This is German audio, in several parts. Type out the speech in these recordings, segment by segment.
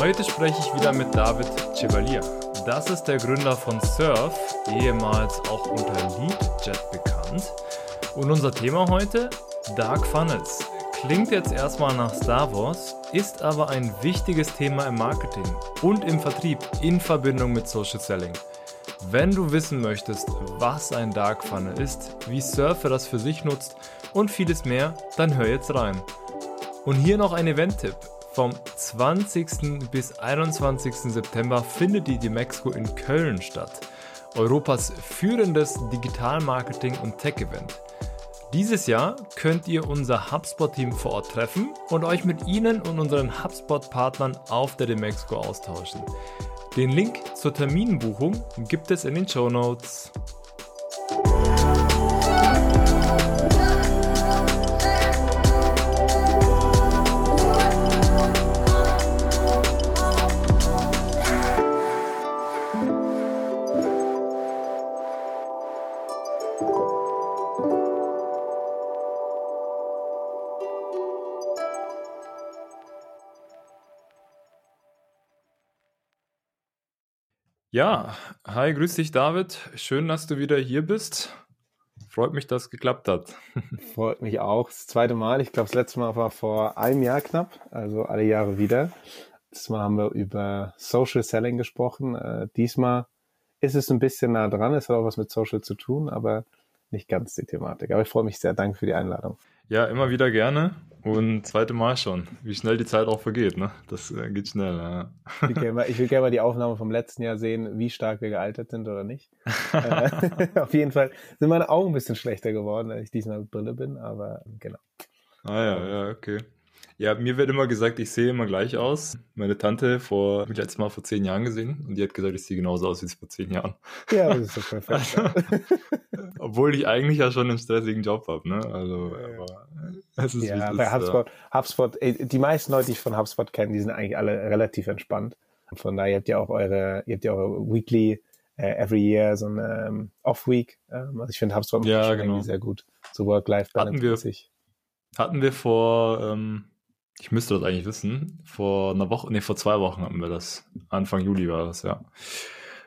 Heute spreche ich wieder mit David Chevalier. Das ist der Gründer von Surf, ehemals auch unter Leadjet bekannt. Und unser Thema heute, Dark Funnels. Klingt jetzt erstmal nach Star Wars, ist aber ein wichtiges Thema im Marketing und im Vertrieb in Verbindung mit Social Selling. Wenn du wissen möchtest, was ein Dark Funnel ist, wie Surfer das für sich nutzt und vieles mehr, dann hör jetzt rein. Und hier noch ein Event-Tipp. Vom 20. bis 21. September findet die Demexco in Köln statt. Europas führendes Digital-Marketing- und Tech-Event. Dieses Jahr könnt ihr unser HubSpot-Team vor Ort treffen und euch mit ihnen und unseren HubSpot-Partnern auf der Demexco austauschen. Den Link zur Terminbuchung gibt es in den Show Notes. Ja, hi, grüß dich David. Schön, dass du wieder hier bist. Freut mich, dass es geklappt hat. Freut mich auch. Das zweite Mal. Ich glaube, das letzte Mal war vor einem Jahr knapp, also alle Jahre wieder. Diesmal haben wir über Social Selling gesprochen. Äh, diesmal ist es ein bisschen nah dran. Es hat auch was mit Social zu tun, aber nicht ganz die Thematik. Aber ich freue mich sehr. Danke für die Einladung. Ja, immer wieder gerne. Und zweite Mal schon. Wie schnell die Zeit auch vergeht, ne? Das äh, geht schnell, ja. Ich will, gerne mal, ich will gerne mal die Aufnahme vom letzten Jahr sehen, wie stark wir gealtert sind oder nicht. äh, auf jeden Fall sind meine Augen ein bisschen schlechter geworden, als ich diesmal mit Brille bin, aber genau. Ah ja, ja, okay. Ja, mir wird immer gesagt, ich sehe immer gleich aus. Meine Tante vor, mich letztes Mal vor zehn Jahren gesehen und die hat gesagt, ich sehe genauso aus wie vor zehn Jahren. Ja, das ist so perfekt. Also, obwohl ich eigentlich ja schon einen stressigen Job habe, ne? Also, aber es ist Ja, bei HubSpot, HubSpot, die meisten Leute, die ich von HubSpot kenne, die sind eigentlich alle relativ entspannt. Von daher habt ihr auch eure, ihr habt ja eure Weekly, uh, every year so eine um, ähm, Off-Week. Ähm, also ich finde HubSpot ja, genau. sehr gut. So Work-Life-Balance. Hatten wir, hatten wir vor, ähm, ich müsste das eigentlich wissen. Vor einer Woche, nee, vor zwei Wochen hatten wir das. Anfang Juli war das, ja.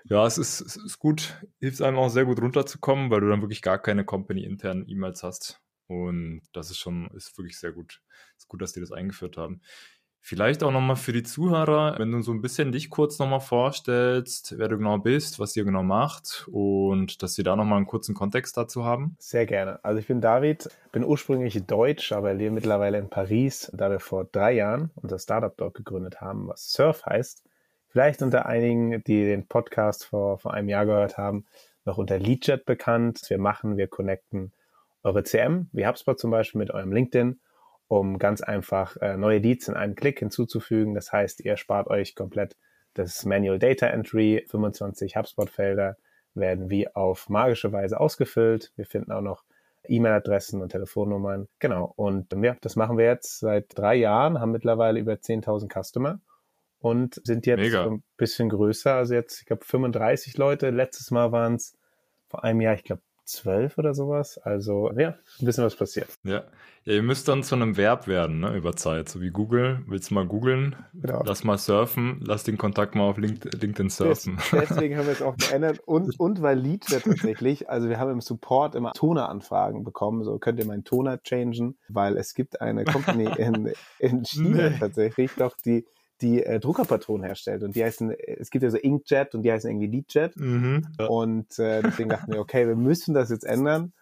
Ja, es ist, es ist gut, hilft einem auch sehr gut runterzukommen, weil du dann wirklich gar keine Company-internen E-Mails hast. Und das ist schon, ist wirklich sehr gut. Ist gut, dass die das eingeführt haben. Vielleicht auch nochmal für die Zuhörer, wenn du so ein bisschen dich kurz nochmal vorstellst, wer du genau bist, was ihr genau macht und dass sie da nochmal einen kurzen Kontext dazu haben. Sehr gerne. Also ich bin David, bin ursprünglich Deutsch, aber lebe mittlerweile in Paris, da wir vor drei Jahren unser Startup dort gegründet haben, was Surf heißt. Vielleicht unter einigen, die den Podcast vor, vor einem Jahr gehört haben, noch unter Leadjet bekannt. Wir machen, wir connecten eure CM, wie HubSpot zum Beispiel mit eurem LinkedIn um ganz einfach äh, neue Leads in einen Klick hinzuzufügen. Das heißt, ihr spart euch komplett das Manual Data Entry. 25 HubSpot-Felder werden wie auf magische Weise ausgefüllt. Wir finden auch noch E-Mail-Adressen und Telefonnummern. Genau. Und ja, das machen wir jetzt seit drei Jahren, haben mittlerweile über 10.000 Customer und sind jetzt Mega. ein bisschen größer. Also jetzt, ich glaube, 35 Leute. Letztes Mal waren es vor einem Jahr, ich glaube, zwölf oder sowas. Also ja, ein bisschen was passiert. Ja. ja, ihr müsst dann zu einem Verb werden, ne, über Zeit. So wie Google. Willst du mal googeln? Genau. Lass mal surfen. Lass den Kontakt mal auf LinkedIn surfen. deswegen haben wir es auch geändert. Und, und weil Leadjet tatsächlich, also wir haben im Support immer Toner-Anfragen bekommen. So könnt ihr meinen Toner changen, weil es gibt eine Company in, in China nee. tatsächlich, doch die die äh, Druckerpatronen herstellt. Und die heißen, es gibt ja so Inkjet und die heißen irgendwie Leadjet. Mhm. Und äh, deswegen dachten wir, okay, wir müssen das jetzt ändern.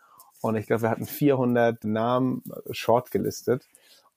Und ich glaube, wir hatten 400 Namen short gelistet.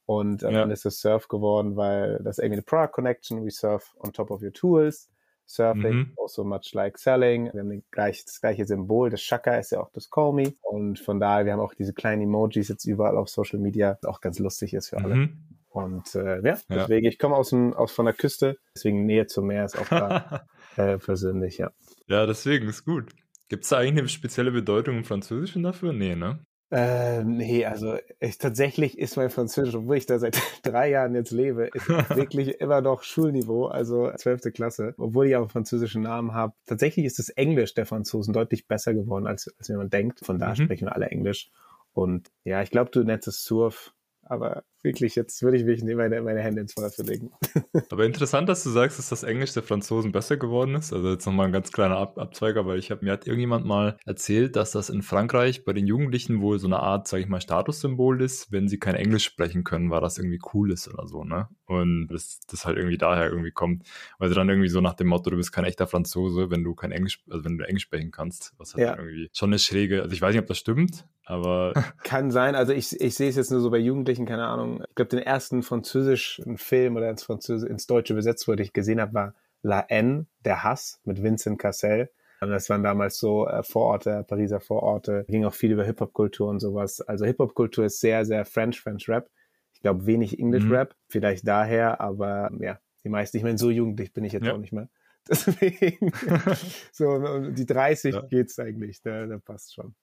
Und am ja. Ende ist das Surf geworden, weil das irgendwie eine Product Connection, we surf on top of your tools. Surfing, mhm. also much like selling. Wir haben gleich, das gleiche Symbol. Das Shaka ist ja auch das Call Me. Und von daher, wir haben auch diese kleinen Emojis jetzt überall auf Social Media, auch ganz lustig ist für alle. Mhm. Und äh, ja, deswegen, ich komme aus, dem, aus von der Küste, deswegen Nähe zum Meer ist auch da äh, persönlich, ja. Ja, deswegen ist gut. Gibt es da eigentlich eine spezielle Bedeutung im Französischen dafür? Nee, ne? Ähm, nee, also ich, tatsächlich ist mein Französisch, obwohl ich da seit drei Jahren jetzt lebe, ist wirklich immer noch Schulniveau, also zwölfte Klasse, obwohl ich auch einen französischen Namen habe. Tatsächlich ist das Englisch der Franzosen deutlich besser geworden, als, als man denkt. Von daher mhm. sprechen wir alle Englisch. Und ja, ich glaube, du nennst es Surf, aber wirklich, jetzt würde ich wirklich meine, meine Hände ins Feuer legen. Aber interessant, dass du sagst, dass das Englisch der Franzosen besser geworden ist. Also jetzt nochmal ein ganz kleiner Ab Abzweiger, weil ich habe mir hat irgendjemand mal erzählt, dass das in Frankreich bei den Jugendlichen wohl so eine Art, sage ich mal, Statussymbol ist, wenn sie kein Englisch sprechen können, weil das irgendwie cool ist oder so, ne? Und das, das halt irgendwie daher irgendwie kommt. Weil sie dann irgendwie so nach dem Motto, du bist kein echter Franzose, wenn du kein Englisch, also wenn du Englisch sprechen kannst, was halt ja. irgendwie schon eine schräge, also ich weiß nicht, ob das stimmt, aber. Kann sein, also ich, ich sehe es jetzt nur so bei Jugendlichen, keine Ahnung, ich glaube, den ersten französischen Film oder ins, Französ ins Deutsche übersetzt wurde, ich gesehen habe, war La N, der Hass mit Vincent Cassel. Das waren damals so äh, Vororte, Pariser Vororte. Ging auch viel über Hip-Hop-Kultur und sowas. Also Hip-Hop-Kultur ist sehr, sehr French, French Rap. Ich glaube, wenig English-Rap. Mhm. Vielleicht daher, aber ja, die meisten. Ich meine, so jugendlich bin ich jetzt ja. auch nicht mehr. Deswegen, so, um die 30 ja. geht's eigentlich. Da, da passt schon.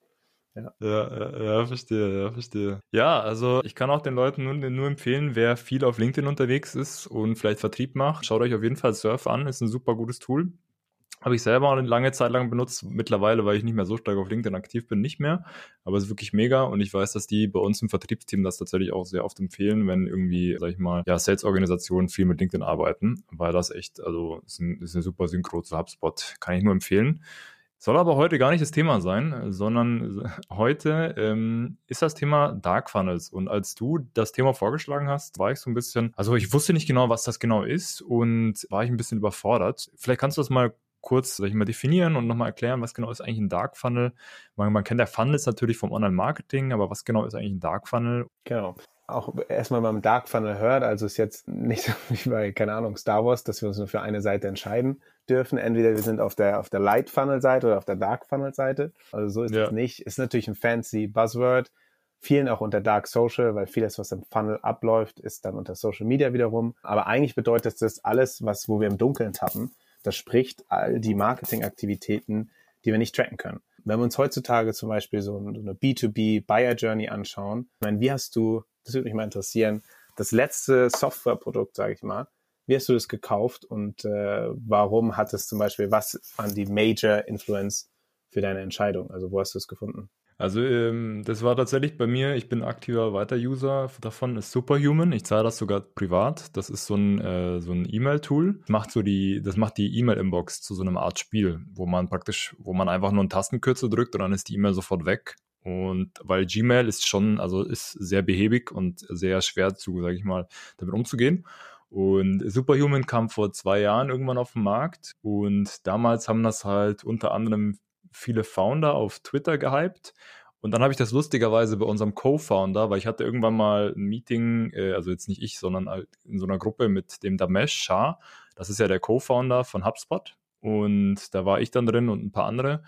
Ja. Ja, ja, verstehe, ja, verstehe. Ja, also ich kann auch den Leuten nur, nur empfehlen, wer viel auf LinkedIn unterwegs ist und vielleicht Vertrieb macht, schaut euch auf jeden Fall Surf an, ist ein super gutes Tool. Habe ich selber eine lange Zeit lang benutzt. Mittlerweile, weil ich nicht mehr so stark auf LinkedIn aktiv bin, nicht mehr. Aber es ist wirklich mega und ich weiß, dass die bei uns im Vertriebsteam das tatsächlich auch sehr oft empfehlen, wenn irgendwie, sag ich mal, ja, Sales-Organisationen viel mit LinkedIn arbeiten, weil das echt, also ist, ein, ist eine super Synchro zu HubSpot. Kann ich nur empfehlen. Soll aber heute gar nicht das Thema sein, sondern heute ähm, ist das Thema Dark Funnels. Und als du das Thema vorgeschlagen hast, war ich so ein bisschen, also ich wusste nicht genau, was das genau ist und war ich ein bisschen überfordert. Vielleicht kannst du das mal kurz, ich mal, definieren und nochmal erklären, was genau ist eigentlich ein Dark Funnel. Man, man kennt der Funnels natürlich vom Online-Marketing, aber was genau ist eigentlich ein Dark Funnel? Genau auch erstmal beim Dark Funnel hört, also ist jetzt nicht so wie bei, keine Ahnung, Star Wars, dass wir uns nur für eine Seite entscheiden dürfen. Entweder wir sind auf der, auf der Light Funnel Seite oder auf der Dark Funnel Seite. Also so ist es ja. nicht. Ist natürlich ein fancy Buzzword. Vielen auch unter Dark Social, weil vieles, was im Funnel abläuft, ist dann unter Social Media wiederum. Aber eigentlich bedeutet das alles, was, wo wir im Dunkeln tappen. Das spricht all die Marketingaktivitäten, die wir nicht tracken können. Wenn wir uns heutzutage zum Beispiel so eine B2B Buyer Journey anschauen, ich meine, wie hast du das würde mich mal interessieren, das letzte Softwareprodukt, sage ich mal, wie hast du das gekauft und äh, warum hat es zum Beispiel, was waren die Major Influence für deine Entscheidung? Also wo hast du es gefunden? Also ähm, das war tatsächlich bei mir, ich bin aktiver Weiter-User davon, ist Superhuman. Ich zahle das sogar privat. Das ist so ein, äh, so ein E-Mail-Tool. Macht so die, das macht die E-Mail-Inbox zu so einem Art Spiel, wo man praktisch, wo man einfach nur einen Tastenkürzel drückt und dann ist die E-Mail sofort weg. Und weil Gmail ist schon, also ist sehr behäbig und sehr schwer zu, sage ich mal, damit umzugehen. Und Superhuman kam vor zwei Jahren irgendwann auf den Markt und damals haben das halt unter anderem viele Founder auf Twitter gehypt. Und dann habe ich das lustigerweise bei unserem Co-Founder, weil ich hatte irgendwann mal ein Meeting, äh, also jetzt nicht ich, sondern halt in so einer Gruppe mit dem Damesh Shah. Das ist ja der Co-Founder von HubSpot. Und da war ich dann drin und ein paar andere.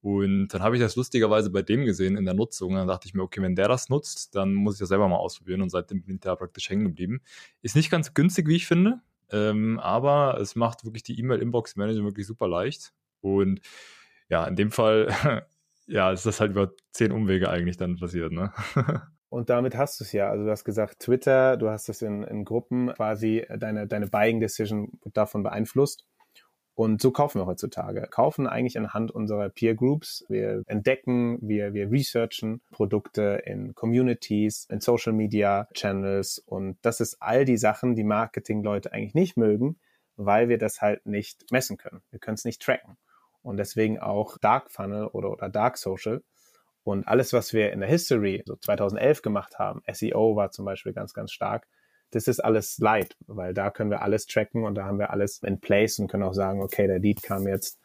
Und dann habe ich das lustigerweise bei dem gesehen in der Nutzung. Dann dachte ich mir, okay, wenn der das nutzt, dann muss ich das selber mal ausprobieren und seitdem bin ich da praktisch hängen geblieben. Ist nicht ganz günstig, wie ich finde, ähm, aber es macht wirklich die E-Mail-Inbox-Manager wirklich super leicht. Und ja, in dem Fall, ja, ist das halt über zehn Umwege eigentlich dann passiert, ne? Und damit hast du es ja. Also du hast gesagt, Twitter, du hast es in, in Gruppen quasi, deine, deine Buying Decision davon beeinflusst. Und so kaufen wir heutzutage. Kaufen eigentlich anhand unserer Peer Groups. Wir entdecken, wir, wir researchen Produkte in Communities, in Social Media Channels. Und das ist all die Sachen, die Marketingleute eigentlich nicht mögen, weil wir das halt nicht messen können. Wir können es nicht tracken. Und deswegen auch Dark Funnel oder, oder Dark Social. Und alles, was wir in der History, so 2011 gemacht haben, SEO war zum Beispiel ganz, ganz stark, das ist alles light, weil da können wir alles tracken und da haben wir alles in place und können auch sagen, okay, der Lead kam jetzt,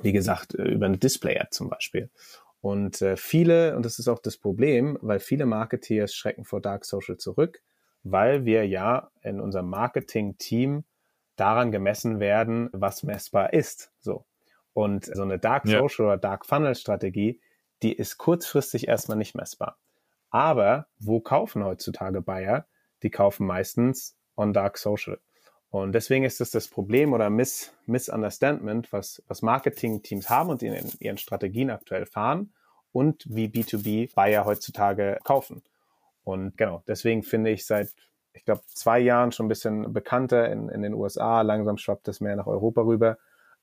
wie gesagt, über eine Display-Ad zum Beispiel. Und äh, viele, und das ist auch das Problem, weil viele Marketeers schrecken vor Dark Social zurück, weil wir ja in unserem Marketing-Team daran gemessen werden, was messbar ist. So. Und so eine Dark Social ja. oder Dark Funnel Strategie, die ist kurzfristig erstmal nicht messbar. Aber wo kaufen heutzutage Buyer? Die kaufen meistens on Dark Social. Und deswegen ist es das Problem oder Miss, Misunderstandment, was, was Marketing-Teams haben und in ihren Strategien aktuell fahren und wie B2B-Buyer heutzutage kaufen. Und genau, deswegen finde ich seit, ich glaube, zwei Jahren schon ein bisschen bekannter in, in den USA. Langsam schwappt es mehr nach Europa rüber.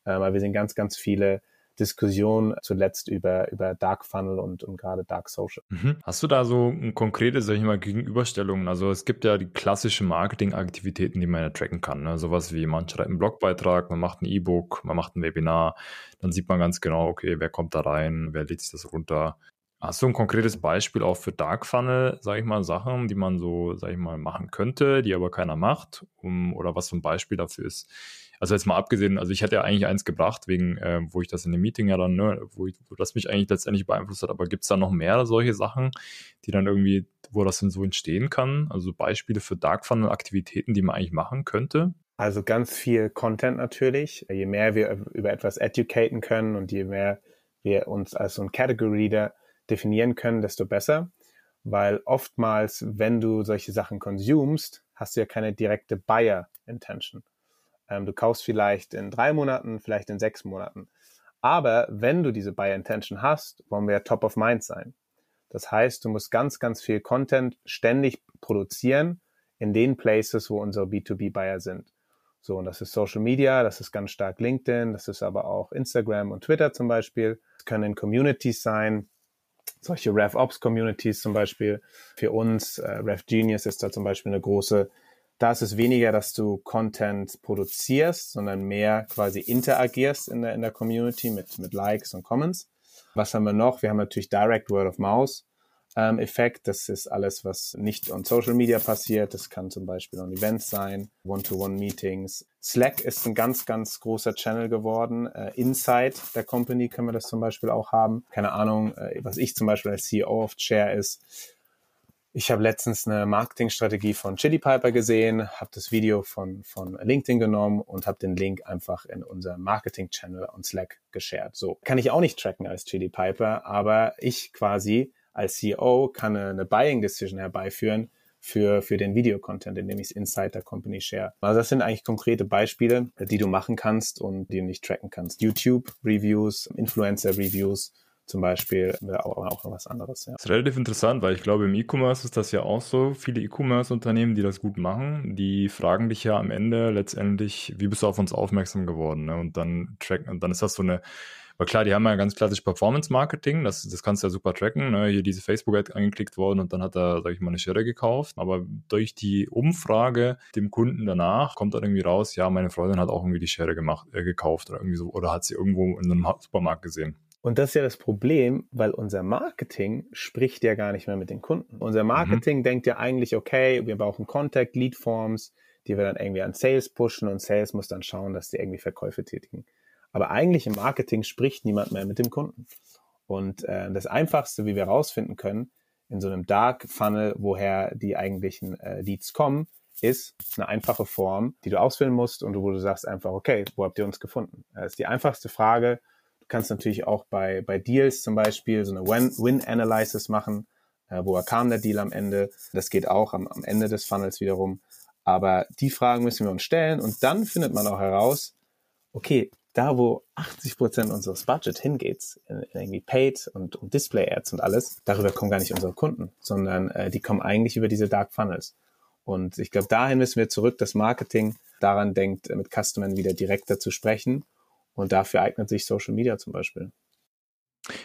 Äh, weil wir sehen ganz, ganz viele Diskussion zuletzt über, über Dark Funnel und, und gerade Dark Social. Mhm. Hast du da so konkrete, sag ich mal, Gegenüberstellungen? Also es gibt ja die klassischen Marketingaktivitäten, die man ja tracken kann. Ne? Sowas wie man schreibt einen Blogbeitrag, man macht ein E-Book, man macht ein Webinar, dann sieht man ganz genau, okay, wer kommt da rein, wer lädt sich das runter. Hast du ein konkretes Beispiel auch für Dark Funnel, sag ich mal, Sachen, die man so, sag ich mal, machen könnte, die aber keiner macht? Um, oder was so ein Beispiel dafür ist, also jetzt mal abgesehen, also ich hätte ja eigentlich eins gebracht, wegen, äh, wo ich das in dem Meeting ja dann, ne, wo, ich, wo das mich eigentlich letztendlich beeinflusst hat, aber gibt es da noch mehr solche Sachen, die dann irgendwie, wo das denn so entstehen kann? Also Beispiele für Dark Funnel-Aktivitäten, die man eigentlich machen könnte? Also ganz viel Content natürlich. Je mehr wir über etwas educaten können und je mehr wir uns als so ein Category Reader definieren können, desto besser. Weil oftmals, wenn du solche Sachen konsumst, hast du ja keine direkte Buyer Intention. Ähm, du kaufst vielleicht in drei Monaten, vielleicht in sechs Monaten. Aber wenn du diese Buyer Intention hast, wollen wir ja top of mind sein. Das heißt, du musst ganz, ganz viel Content ständig produzieren in den Places, wo unsere B2B-Buyer sind. So, und das ist Social Media, das ist ganz stark LinkedIn, das ist aber auch Instagram und Twitter zum Beispiel. Es können Communities sein, solche RevOps-Communities zum Beispiel. Für uns, äh, RevGenius ist da zum Beispiel eine große da ist es weniger, dass du Content produzierst, sondern mehr quasi interagierst in der, in der Community mit, mit Likes und Comments. Was haben wir noch? Wir haben natürlich Direct Word of Mouse ähm, Effekt. Das ist alles, was nicht on Social Media passiert. Das kann zum Beispiel on Events sein, One-to-One-Meetings. Slack ist ein ganz, ganz großer Channel geworden. Äh, Inside der Company können wir das zum Beispiel auch haben. Keine Ahnung, äh, was ich zum Beispiel als CEO oft share ist, ich habe letztens eine Marketingstrategie von Chili Piper gesehen, habe das Video von, von LinkedIn genommen und habe den Link einfach in unser Marketing-Channel und Slack geshared. So kann ich auch nicht tracken als Chili Piper, aber ich quasi als CEO kann eine, eine Buying Decision herbeiführen für, für den Video-Content, indem ich es inside der Company share. Also das sind eigentlich konkrete Beispiele, die du machen kannst und die du nicht tracken kannst. YouTube-Reviews, Influencer-Reviews, zum Beispiel wäre auch, noch was anderes. Ja. Das ist relativ interessant, weil ich glaube, im E-Commerce ist das ja auch so. Viele E-Commerce-Unternehmen, die das gut machen, die fragen dich ja am Ende letztendlich, wie bist du auf uns aufmerksam geworden? Ne? Und dann tracken, und dann ist das so eine, weil klar, die haben ja ganz klassisch Performance-Marketing, das, das kannst du ja super tracken. Ne? Hier diese Facebook-Ad angeklickt worden und dann hat er, sag ich mal, eine Schere gekauft. Aber durch die Umfrage dem Kunden danach kommt dann irgendwie raus, ja, meine Freundin hat auch irgendwie die Schere gemacht, äh, gekauft oder irgendwie so, oder hat sie irgendwo in einem Supermarkt gesehen. Und das ist ja das Problem, weil unser Marketing spricht ja gar nicht mehr mit den Kunden. Unser Marketing mhm. denkt ja eigentlich, okay, wir brauchen Contact, Lead Forms, die wir dann irgendwie an Sales pushen und Sales muss dann schauen, dass die irgendwie Verkäufe tätigen. Aber eigentlich im Marketing spricht niemand mehr mit dem Kunden. Und äh, das Einfachste, wie wir herausfinden können, in so einem Dark Funnel, woher die eigentlichen äh, Leads kommen, ist eine einfache Form, die du ausfüllen musst und wo du sagst einfach, okay, wo habt ihr uns gefunden? Das ist die einfachste Frage, kannst natürlich auch bei, bei Deals zum Beispiel so eine Win-Analysis machen, äh, woher kam der Deal am Ende. Das geht auch am, am Ende des Funnels wiederum. Aber die Fragen müssen wir uns stellen und dann findet man auch heraus, okay, da wo 80 Prozent unseres Budget hingeht, in, in irgendwie Paid und, und Display-Ads und alles, darüber kommen gar nicht unsere Kunden, sondern äh, die kommen eigentlich über diese Dark Funnels. Und ich glaube, dahin müssen wir zurück, dass Marketing daran denkt, mit Customern wieder direkter zu sprechen und dafür eignet sich Social Media zum Beispiel.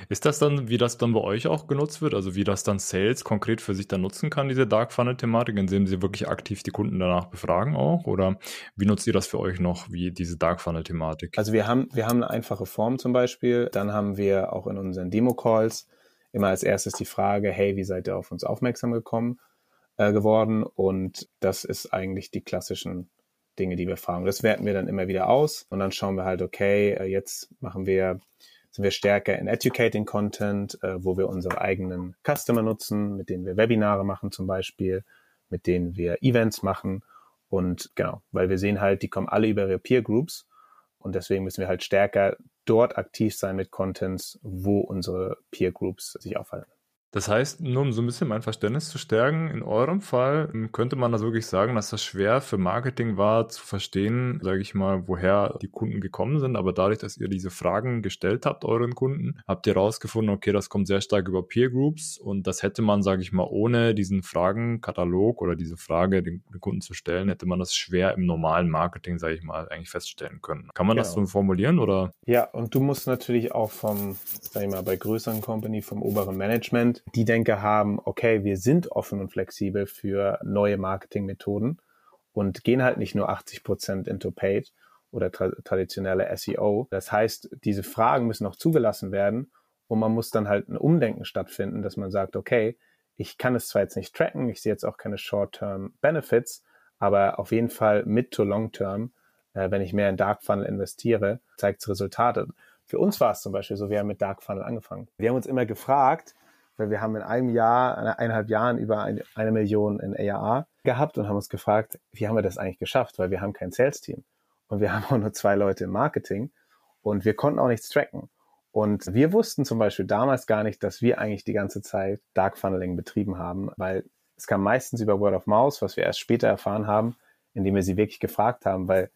Ist das dann, wie das dann bei euch auch genutzt wird? Also wie das dann Sales konkret für sich dann nutzen kann, diese Dark Funnel-Thematik, indem sie wirklich aktiv die Kunden danach befragen auch? Oder wie nutzt ihr das für euch noch, wie diese Dark Funnel-Thematik? Also wir haben, wir haben eine einfache Form zum Beispiel. Dann haben wir auch in unseren Demo-Calls immer als erstes die Frage, hey, wie seid ihr auf uns aufmerksam gekommen äh, geworden? Und das ist eigentlich die klassischen Dinge, die wir fragen. Das werten wir dann immer wieder aus und dann schauen wir halt, okay, äh, jetzt machen wir, sind wir stärker in Educating Content, äh, wo wir unsere eigenen Customer nutzen, mit denen wir Webinare machen zum Beispiel, mit denen wir Events machen und genau, weil wir sehen halt, die kommen alle über ihre Peer Groups und deswegen müssen wir halt stärker dort aktiv sein mit Contents, wo unsere Peer Groups sich aufhalten. Das heißt, nur um so ein bisschen mein Verständnis zu stärken, in eurem Fall ähm, könnte man das wirklich sagen, dass das schwer für Marketing war zu verstehen, sage ich mal, woher die Kunden gekommen sind. Aber dadurch, dass ihr diese Fragen gestellt habt, euren Kunden, habt ihr herausgefunden, okay, das kommt sehr stark über Peer Groups und das hätte man, sage ich mal, ohne diesen Fragenkatalog oder diese Frage den, den, Kunden zu stellen, hätte man das schwer im normalen Marketing, sage ich mal, eigentlich feststellen können. Kann man genau. das so formulieren oder? Ja, und du musst natürlich auch vom, sag ich mal, bei größeren Company, vom oberen Management die Denke haben, okay, wir sind offen und flexibel für neue Marketingmethoden und gehen halt nicht nur 80 Prozent into Paid oder tra traditionelle SEO. Das heißt, diese Fragen müssen auch zugelassen werden und man muss dann halt ein Umdenken stattfinden, dass man sagt, okay, ich kann es zwar jetzt nicht tracken, ich sehe jetzt auch keine Short-Term Benefits, aber auf jeden Fall mid to long term, äh, wenn ich mehr in Dark Funnel investiere, zeigt es Resultate. Für uns war es zum Beispiel so, wir haben mit Dark Funnel angefangen. Wir haben uns immer gefragt, weil wir haben in einem Jahr, eineinhalb Jahren über eine, eine Million in ARA gehabt und haben uns gefragt, wie haben wir das eigentlich geschafft, weil wir haben kein Sales-Team. Und wir haben auch nur zwei Leute im Marketing. Und wir konnten auch nichts tracken. Und wir wussten zum Beispiel damals gar nicht, dass wir eigentlich die ganze Zeit Dark Funneling betrieben haben, weil es kam meistens über Word of Mouse, was wir erst später erfahren haben, indem wir sie wirklich gefragt haben, weil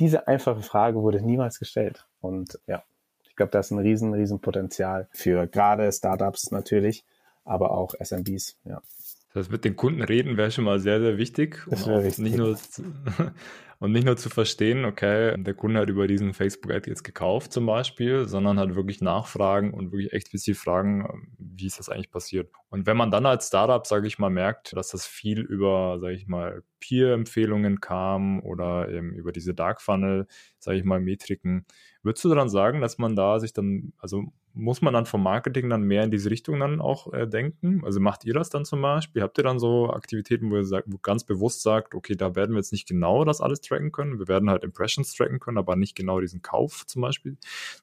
diese einfache Frage wurde niemals gestellt. Und ja, glaube, das ist ein riesen, riesen Potenzial für gerade Startups natürlich, aber auch SMBs, ja. Das heißt, mit den Kunden reden wäre schon mal sehr, sehr wichtig. Das wäre wichtig. Nicht nur, und nicht nur zu verstehen, okay, der Kunde hat über diesen Facebook-Ad jetzt gekauft zum Beispiel, sondern halt wirklich nachfragen und wirklich explizit fragen, wie ist das eigentlich passiert. Und wenn man dann als Startup, sage ich mal, merkt, dass das viel über, sage ich mal, Peer-Empfehlungen kam oder eben über diese Dark Funnel, sage ich mal, Metriken, würdest du dann sagen, dass man da sich dann, also muss man dann vom Marketing dann mehr in diese Richtung dann auch äh, denken? Also macht ihr das dann zum Beispiel? Habt ihr dann so Aktivitäten, wo ihr sagt, wo ganz bewusst sagt, okay, da werden wir jetzt nicht genau das alles tracken können. Wir werden halt Impressions tracken können, aber nicht genau diesen Kauf zum Beispiel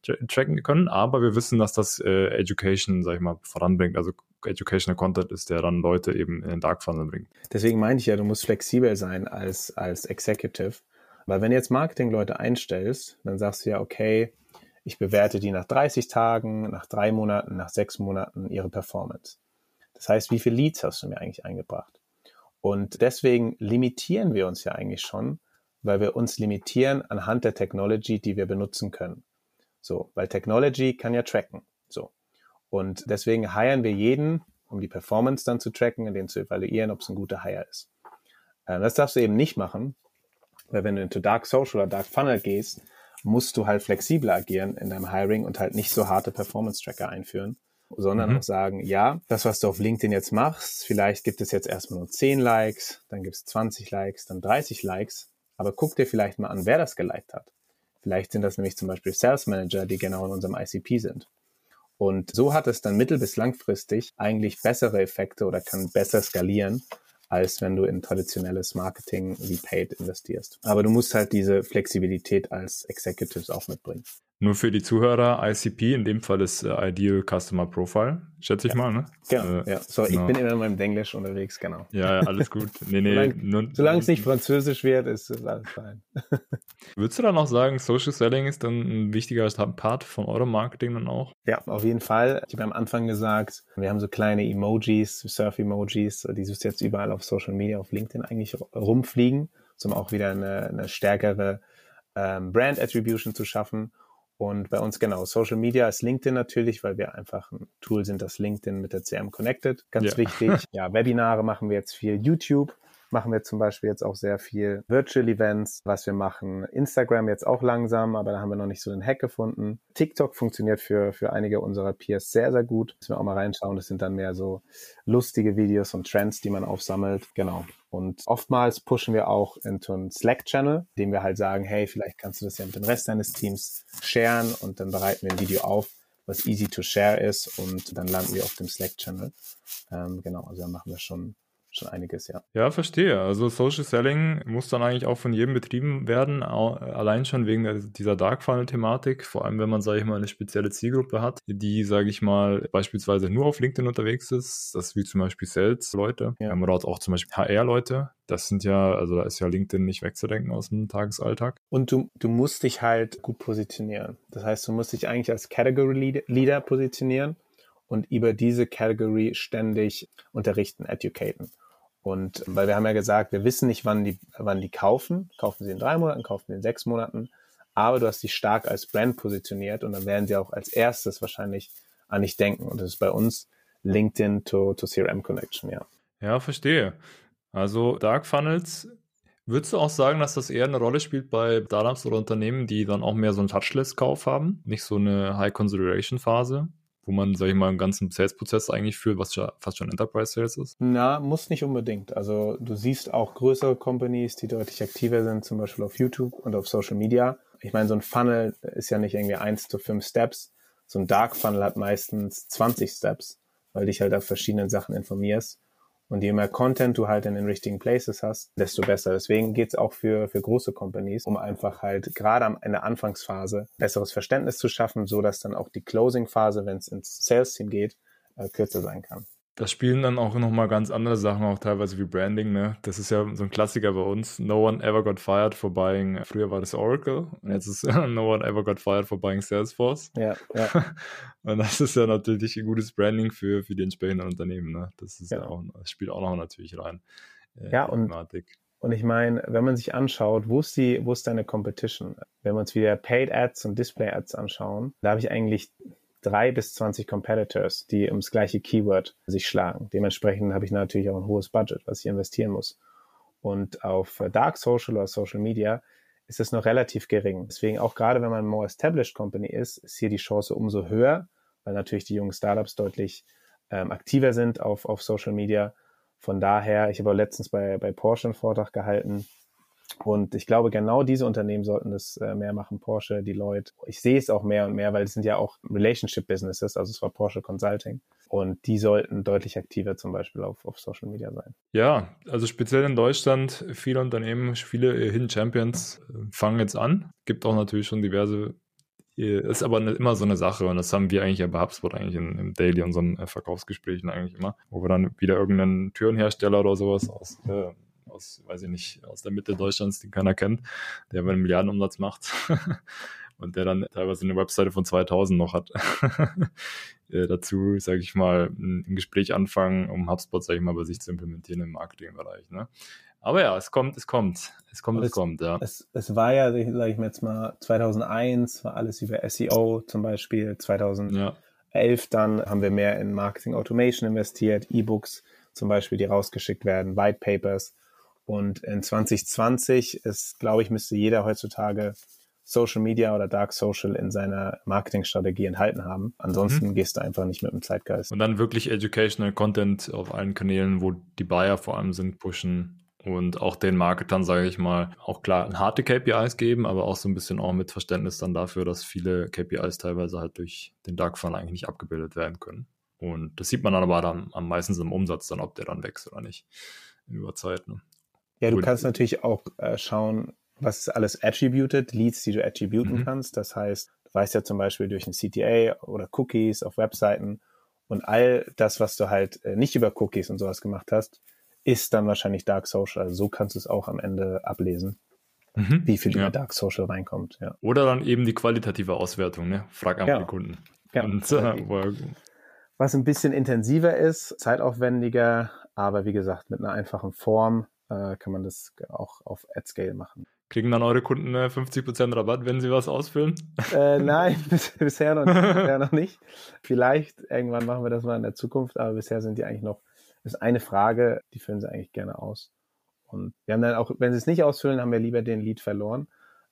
tra tracken können. Aber wir wissen, dass das äh, Education, sag ich mal, voranbringt. Also Educational Content ist, der dann Leute eben in den Dark Funnel bringt. Deswegen meine ich ja, du musst flexibel sein als, als Executive. Weil wenn jetzt Marketing-Leute einstellst, dann sagst du ja, okay, ich bewerte die nach 30 Tagen, nach drei Monaten, nach sechs Monaten ihre Performance. Das heißt, wie viele Leads hast du mir eigentlich eingebracht? Und deswegen limitieren wir uns ja eigentlich schon, weil wir uns limitieren anhand der Technology, die wir benutzen können. So, weil Technology kann ja tracken. So. Und deswegen hiren wir jeden, um die Performance dann zu tracken und den zu evaluieren, ob es ein guter Hire ist. Äh, das darfst du eben nicht machen, weil wenn du into Dark Social oder Dark Funnel gehst, musst du halt flexibler agieren in deinem Hiring und halt nicht so harte Performance-Tracker einführen, sondern mhm. auch sagen, ja, das, was du auf LinkedIn jetzt machst, vielleicht gibt es jetzt erstmal nur 10 Likes, dann gibt es 20 Likes, dann 30 Likes, aber guck dir vielleicht mal an, wer das geliked hat. Vielleicht sind das nämlich zum Beispiel Sales Manager, die genau in unserem ICP sind. Und so hat es dann mittel- bis langfristig eigentlich bessere Effekte oder kann besser skalieren, als wenn du in traditionelles Marketing wie Paid investierst. Aber du musst halt diese Flexibilität als Executives auch mitbringen. Nur für die Zuhörer, ICP, in dem Fall ist äh, Ideal Customer Profile, schätze ich ja. mal, ne? Genau, äh, ja. So, genau. ich bin immer in meinem Englisch unterwegs, genau. Ja, alles gut. Nee, nee. solange, es nicht Französisch wird, ist es alles fein. Würdest du dann auch sagen, Social Selling ist dann ein wichtiger Part von eurem Marketing dann auch? Ja, auf jeden Fall. Ich habe am Anfang gesagt, wir haben so kleine Emojis, Surf-Emojis, die sind jetzt überall auf Social Media, auf LinkedIn eigentlich rumfliegen, um auch wieder eine, eine stärkere ähm, Brand-Attribution zu schaffen. Und bei uns genau, Social Media ist LinkedIn natürlich, weil wir einfach ein Tool sind, das LinkedIn mit der CM connected. Ganz ja. wichtig. Ja, Webinare machen wir jetzt viel. YouTube machen wir zum Beispiel jetzt auch sehr viel. Virtual Events, was wir machen. Instagram jetzt auch langsam, aber da haben wir noch nicht so den Hack gefunden. TikTok funktioniert für, für einige unserer Peers sehr, sehr gut. Müssen wir auch mal reinschauen. Das sind dann mehr so lustige Videos und Trends, die man aufsammelt. Genau. Und oftmals pushen wir auch into einen Slack-Channel, dem wir halt sagen, hey, vielleicht kannst du das ja mit dem Rest deines Teams sharen und dann bereiten wir ein Video auf, was easy to share ist und dann landen wir auf dem Slack-Channel. Ähm, genau, also da machen wir schon schon einiges, ja. Ja, verstehe. Also Social Selling muss dann eigentlich auch von jedem betrieben werden, allein schon wegen dieser Dark Funnel-Thematik, vor allem wenn man, sage ich mal, eine spezielle Zielgruppe hat, die, sage ich mal, beispielsweise nur auf LinkedIn unterwegs ist, das wie zum Beispiel Sales-Leute ja. oder auch zum Beispiel HR-Leute. Das sind ja, also da ist ja LinkedIn nicht wegzudenken aus dem Tagesalltag. Und du, du musst dich halt gut positionieren. Das heißt, du musst dich eigentlich als Category Leader positionieren und über diese Category ständig unterrichten, educaten. Und weil wir haben ja gesagt, wir wissen nicht, wann die, wann die kaufen. Kaufen sie in drei Monaten, kaufen sie in sechs Monaten. Aber du hast sie stark als Brand positioniert und dann werden sie auch als erstes wahrscheinlich an dich denken. Und das ist bei uns LinkedIn to, to CRM Connection, ja. Ja, verstehe. Also Dark Funnels, würdest du auch sagen, dass das eher eine Rolle spielt bei Startups oder Unternehmen, die dann auch mehr so einen Touchless-Kauf haben, nicht so eine High-Consideration-Phase? Wo man, sag ich mal, einen ganzen Sales-Prozess eigentlich führt, was ja fast schon Enterprise-Sales ist? Na, muss nicht unbedingt. Also du siehst auch größere Companies, die deutlich aktiver sind, zum Beispiel auf YouTube und auf Social Media. Ich meine, so ein Funnel ist ja nicht irgendwie eins zu fünf Steps. So ein Dark Funnel hat meistens 20 Steps, weil dich halt auf verschiedenen Sachen informierst. Und je mehr Content du halt in den richtigen Places hast, desto besser. Deswegen geht's auch für, für große Companies, um einfach halt gerade in der Anfangsphase besseres Verständnis zu schaffen, so dass dann auch die Closing-Phase, wenn es ins Sales-Team geht, äh, kürzer sein kann. Da spielen dann auch nochmal ganz andere Sachen, auch teilweise wie Branding, ne? Das ist ja so ein Klassiker bei uns. No one ever got fired for buying, früher war das Oracle und jetzt ist no one ever got fired for buying Salesforce. Ja, ja. und das ist ja natürlich ein gutes Branding für, für die entsprechenden Unternehmen, ne? Das ist ja, ja auch, das spielt auch noch natürlich rein. Äh, ja, und, und ich meine, wenn man sich anschaut, wo ist die, wo ist deine Competition? Wenn wir uns wieder Paid Ads und Display Ads anschauen, da habe ich eigentlich drei bis zwanzig Competitors, die ums gleiche Keyword sich schlagen. Dementsprechend habe ich natürlich auch ein hohes Budget, was ich investieren muss. Und auf Dark Social oder Social Media ist es noch relativ gering. Deswegen auch gerade wenn man ein more established Company ist, ist hier die Chance umso höher, weil natürlich die jungen Startups deutlich ähm, aktiver sind auf, auf Social Media. Von daher, ich habe auch letztens bei, bei Porsche einen Vortrag gehalten, und ich glaube, genau diese Unternehmen sollten das äh, mehr machen. Porsche, Deloitte. Ich sehe es auch mehr und mehr, weil es sind ja auch Relationship Businesses, also es war Porsche Consulting. Und die sollten deutlich aktiver zum Beispiel auf, auf Social Media sein. Ja, also speziell in Deutschland, viele Unternehmen, viele Hidden Champions äh, fangen jetzt an. Gibt auch natürlich schon diverse äh, ist aber immer so eine Sache und das haben wir eigentlich ja bei HubSpot eigentlich in, im Daily, unseren Verkaufsgesprächen eigentlich immer, wo wir dann wieder irgendeinen Türenhersteller oder sowas aus aus, weiß ich nicht, aus der Mitte Deutschlands, den keiner kennt, der einen Milliardenumsatz macht und der dann teilweise eine Webseite von 2000 noch hat. äh, dazu, sage ich mal, ein, Gespräch anfangen, um HubSpot, sage ich mal, bei sich zu implementieren im Marketingbereich. Ne? Aber ja, es kommt, es kommt, es kommt, es, es, kommt, ja. Es, es war ja, sage ich mir jetzt mal, 2001 war alles über SEO zum Beispiel, 2011 ja. dann haben wir mehr in Marketing Automation investiert, E-Books zum Beispiel, die rausgeschickt werden, White Papers. Und in 2020 ist, glaube ich, müsste jeder heutzutage Social Media oder Dark Social in seiner Marketingstrategie enthalten haben. Ansonsten mhm. gehst du einfach nicht mit dem Zeitgeist. Und dann wirklich Educational Content auf allen Kanälen, wo die Buyer vor allem sind, pushen und auch den Marketern, sage ich mal, auch klar harte KPIs geben, aber auch so ein bisschen auch mit Verständnis dann dafür, dass viele KPIs teilweise halt durch den Dark Funnel eigentlich nicht abgebildet werden können. Und das sieht man dann aber dann am meisten im Umsatz dann, ob der dann wächst oder nicht über Zeit. Ne? Ja, du Gut. kannst natürlich auch äh, schauen, was ist alles attributed, Leads, die du attributen mhm. kannst. Das heißt, du weißt ja zum Beispiel durch ein CTA oder Cookies auf Webseiten und all das, was du halt äh, nicht über Cookies und sowas gemacht hast, ist dann wahrscheinlich Dark Social. Also so kannst du es auch am Ende ablesen, mhm. wie viel ja. über Dark Social reinkommt. Ja. Oder dann eben die qualitative Auswertung, ne? Frag einfach ja. die Kunden. Ja. Und, äh, was ein bisschen intensiver ist, zeitaufwendiger, aber wie gesagt, mit einer einfachen Form äh, kann man das auch auf AdScale machen. Kriegen dann eure Kunden äh, 50% Rabatt, wenn sie was ausfüllen? Äh, nein, bisher, noch nicht, bisher noch nicht. Vielleicht irgendwann machen wir das mal in der Zukunft, aber bisher sind die eigentlich noch, ist eine Frage, die füllen sie eigentlich gerne aus. Und wir haben dann auch, wenn sie es nicht ausfüllen, haben wir lieber den Lead verloren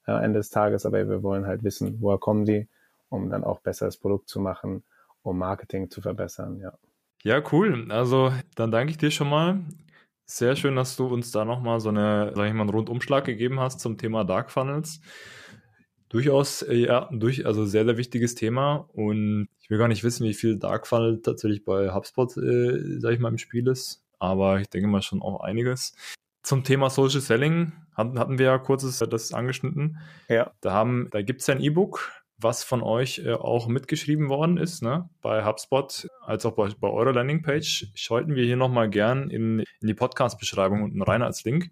äh, Ende des Tages, aber wir wollen halt wissen, woher kommen sie, um dann auch besser das Produkt zu machen, um Marketing zu verbessern, ja. Ja, cool. Also dann danke ich dir schon mal. Sehr schön, dass du uns da nochmal so eine, sag ich mal, einen Rundumschlag gegeben hast zum Thema Dark Funnels. Durchaus, äh, ja, durch, also sehr, sehr wichtiges Thema. Und ich will gar nicht wissen, wie viel Dark Funnel tatsächlich bei HubSpot, äh, sag ich mal, im Spiel ist. Aber ich denke mal schon auch einiges. Zum Thema Social Selling hatten, hatten wir ja kurzes das angeschnitten. Ja. Da haben, da gibt's ja ein E-Book, was von euch äh, auch mitgeschrieben worden ist, ne? bei HubSpot, als auch bei, bei eurer Landingpage, schalten wir hier nochmal gern in, in die Podcast-Beschreibung unten rein als Link.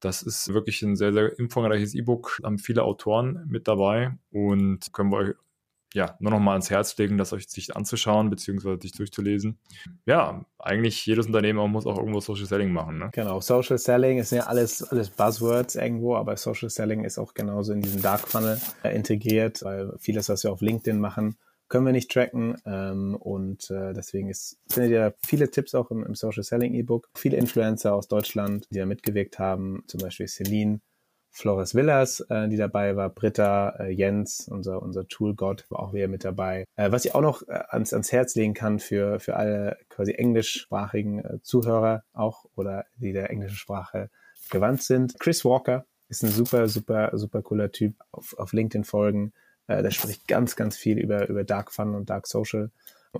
Das ist wirklich ein sehr, sehr umfangreiches E-Book, haben viele Autoren mit dabei und können wir euch ja, nur noch mal ans Herz legen, das euch sich anzuschauen, beziehungsweise sich durchzulesen. Ja, eigentlich jedes Unternehmen muss auch irgendwo Social Selling machen. Ne? Genau, Social Selling ist ja alles, alles Buzzwords irgendwo, aber Social Selling ist auch genauso in diesen Dark Funnel äh, integriert, weil vieles, was wir auf LinkedIn machen, können wir nicht tracken ähm, und äh, deswegen ist, findet ihr viele Tipps auch im, im Social Selling E-Book. Viele Influencer aus Deutschland, die da mitgewirkt haben, zum Beispiel Celine, Flores Villas, äh, die dabei war, Britta, äh, Jens, unser, unser Tool-Gott, war auch wieder mit dabei. Äh, was ich auch noch äh, ans, ans Herz legen kann für, für alle quasi englischsprachigen äh, Zuhörer auch oder die der englischen Sprache gewandt sind. Chris Walker ist ein super, super, super cooler Typ. Auf, auf LinkedIn folgen. Äh, der spricht ganz, ganz viel über, über Dark Fun und Dark Social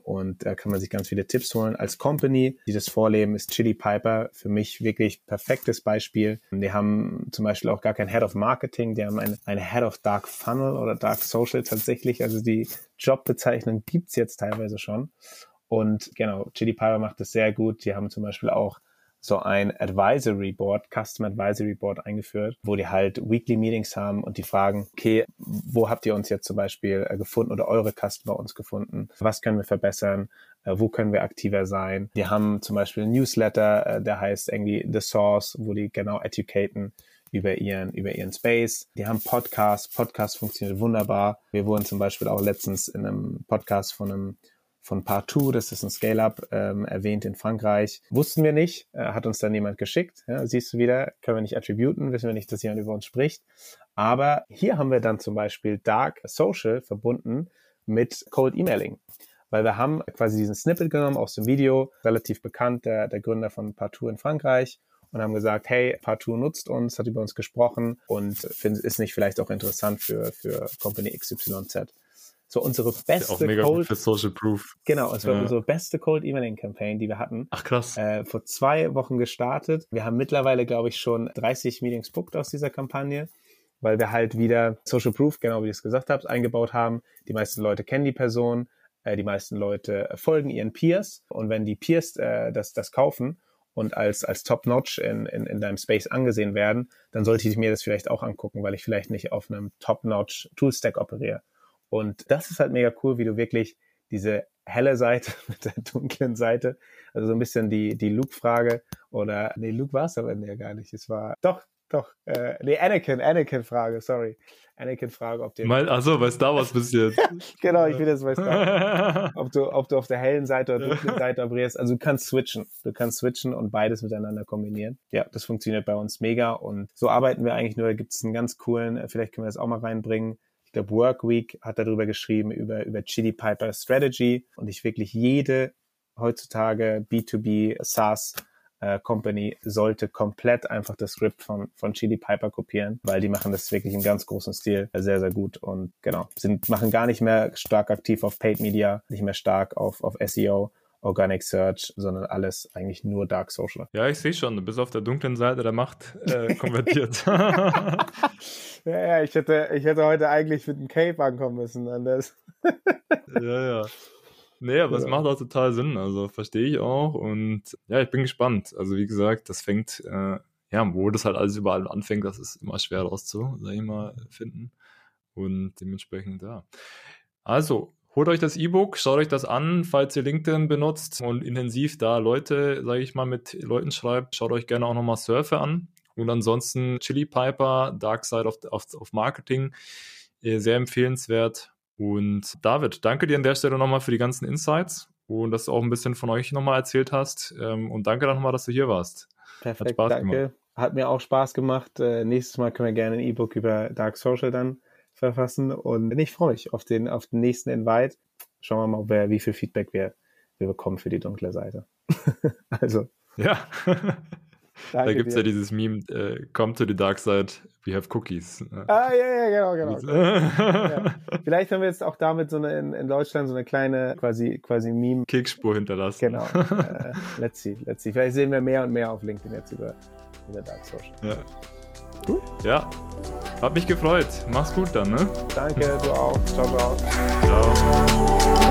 und da kann man sich ganz viele Tipps holen. Als Company, die das vorleben, ist Chili Piper für mich wirklich perfektes Beispiel. Die haben zum Beispiel auch gar kein Head of Marketing, die haben eine, eine Head of Dark Funnel oder Dark Social tatsächlich. Also die Jobbezeichnung gibt's jetzt teilweise schon. Und genau, Chili Piper macht das sehr gut. Die haben zum Beispiel auch so ein Advisory Board, Custom Advisory Board eingeführt, wo die halt Weekly Meetings haben und die fragen, okay, wo habt ihr uns jetzt zum Beispiel äh, gefunden oder eure Customer uns gefunden? Was können wir verbessern? Äh, wo können wir aktiver sein? Die haben zum Beispiel ein Newsletter, äh, der heißt irgendwie The Source, wo die genau educaten über ihren, über ihren Space. Die haben Podcasts. Podcast funktioniert wunderbar. Wir wurden zum Beispiel auch letztens in einem Podcast von einem von Part2, das ist ein Scale-Up, ähm, erwähnt in Frankreich. Wussten wir nicht, äh, hat uns dann jemand geschickt. Ja, siehst du wieder, können wir nicht attributen, wissen wir nicht, dass jemand über uns spricht. Aber hier haben wir dann zum Beispiel Dark Social verbunden mit Cold Emailing. Weil wir haben quasi diesen Snippet genommen aus dem Video, relativ bekannt, der, der Gründer von Part2 in Frankreich, und haben gesagt, hey, Part2 nutzt uns, hat über uns gesprochen und find, ist nicht vielleicht auch interessant für, für Company XYZ. So unsere beste auch mega Cold für Social Proof. Genau, es war ja. unsere beste Cold Emailing Campaign, die wir hatten. Ach krass. Äh, vor zwei Wochen gestartet. Wir haben mittlerweile, glaube ich, schon 30 Meetings booked aus dieser Kampagne, weil wir halt wieder Social Proof, genau wie ich es gesagt habe, eingebaut haben. Die meisten Leute kennen die Person, äh, die meisten Leute folgen ihren Peers und wenn die Peers äh, das, das kaufen und als, als Top-Notch in, in, in deinem Space angesehen werden, dann sollte ich mir das vielleicht auch angucken, weil ich vielleicht nicht auf einem Top-Notch Tool-Stack operiere. Und das ist halt mega cool, wie du wirklich diese helle Seite mit der dunklen Seite, also so ein bisschen die, die Luke-Frage oder, nee, Luke war es aber ja gar nicht. Es war, doch, doch, äh, nee, Anakin, Anakin-Frage, sorry. Anakin-Frage, ob dir. Mal, achso, bei Star Wars bist du jetzt. genau, ich will jetzt bei Star Wars. ob du, ob du auf der hellen Seite oder dunklen Seite operierst. Also du kannst switchen. Du kannst switchen und beides miteinander kombinieren. Ja, das funktioniert bei uns mega und so arbeiten wir eigentlich nur. Da gibt es einen ganz coolen, äh, vielleicht können wir das auch mal reinbringen glaube, Workweek hat darüber geschrieben, über, über Chili Piper Strategy und ich wirklich jede heutzutage B2B SaaS äh, Company sollte komplett einfach das Script von, von Chili Piper kopieren, weil die machen das wirklich im ganz großen Stil sehr, sehr gut und genau, sind, machen gar nicht mehr stark aktiv auf Paid Media, nicht mehr stark auf, auf SEO, Organic Search, sondern alles eigentlich nur Dark Social. Ja, ich sehe schon, du bist auf der dunklen Seite der Macht äh, konvertiert. ja, ja, ich hätte, ich hätte heute eigentlich mit dem Cape ankommen müssen. Anders. ja, ja. Nee, aber es macht auch total Sinn, also verstehe ich auch und ja, ich bin gespannt. Also wie gesagt, das fängt, äh, ja, wo das halt alles überall anfängt, das ist immer schwer rauszu, sag ich mal, finden und dementsprechend, ja. Also, Holt euch das E-Book, schaut euch das an, falls ihr LinkedIn benutzt und intensiv da Leute, sage ich mal, mit Leuten schreibt. Schaut euch gerne auch nochmal Surfer an. Und ansonsten Chili Piper, Dark Side of, of, of Marketing, äh, sehr empfehlenswert. Und David, danke dir an der Stelle nochmal für die ganzen Insights und dass du auch ein bisschen von euch nochmal erzählt hast. Ähm, und danke nochmal, dass du hier warst. Perfekt, Hat Spaß danke. Gemacht. Hat mir auch Spaß gemacht. Äh, nächstes Mal können wir gerne ein E-Book über Dark Social dann verfassen. Und ich freue mich auf den, auf den nächsten Invite. Schauen wir mal, wer, wie viel Feedback wir, wir bekommen für die dunkle Seite. also. Ja. da gibt es ja dieses Meme, äh, come to the dark side, we have cookies. Ah, ja, ja, genau, genau. ja. Vielleicht haben wir jetzt auch damit so eine, in, in Deutschland so eine kleine quasi, quasi Meme. Kickspur hinterlassen. Genau. äh, let's see, let's see. Vielleicht sehen wir mehr und mehr auf LinkedIn jetzt über, über Dark Social. Ja. Gut. Ja, hat mich gefreut. Mach's gut dann, ne? Danke, du auch. Ciao, ciao. Ciao.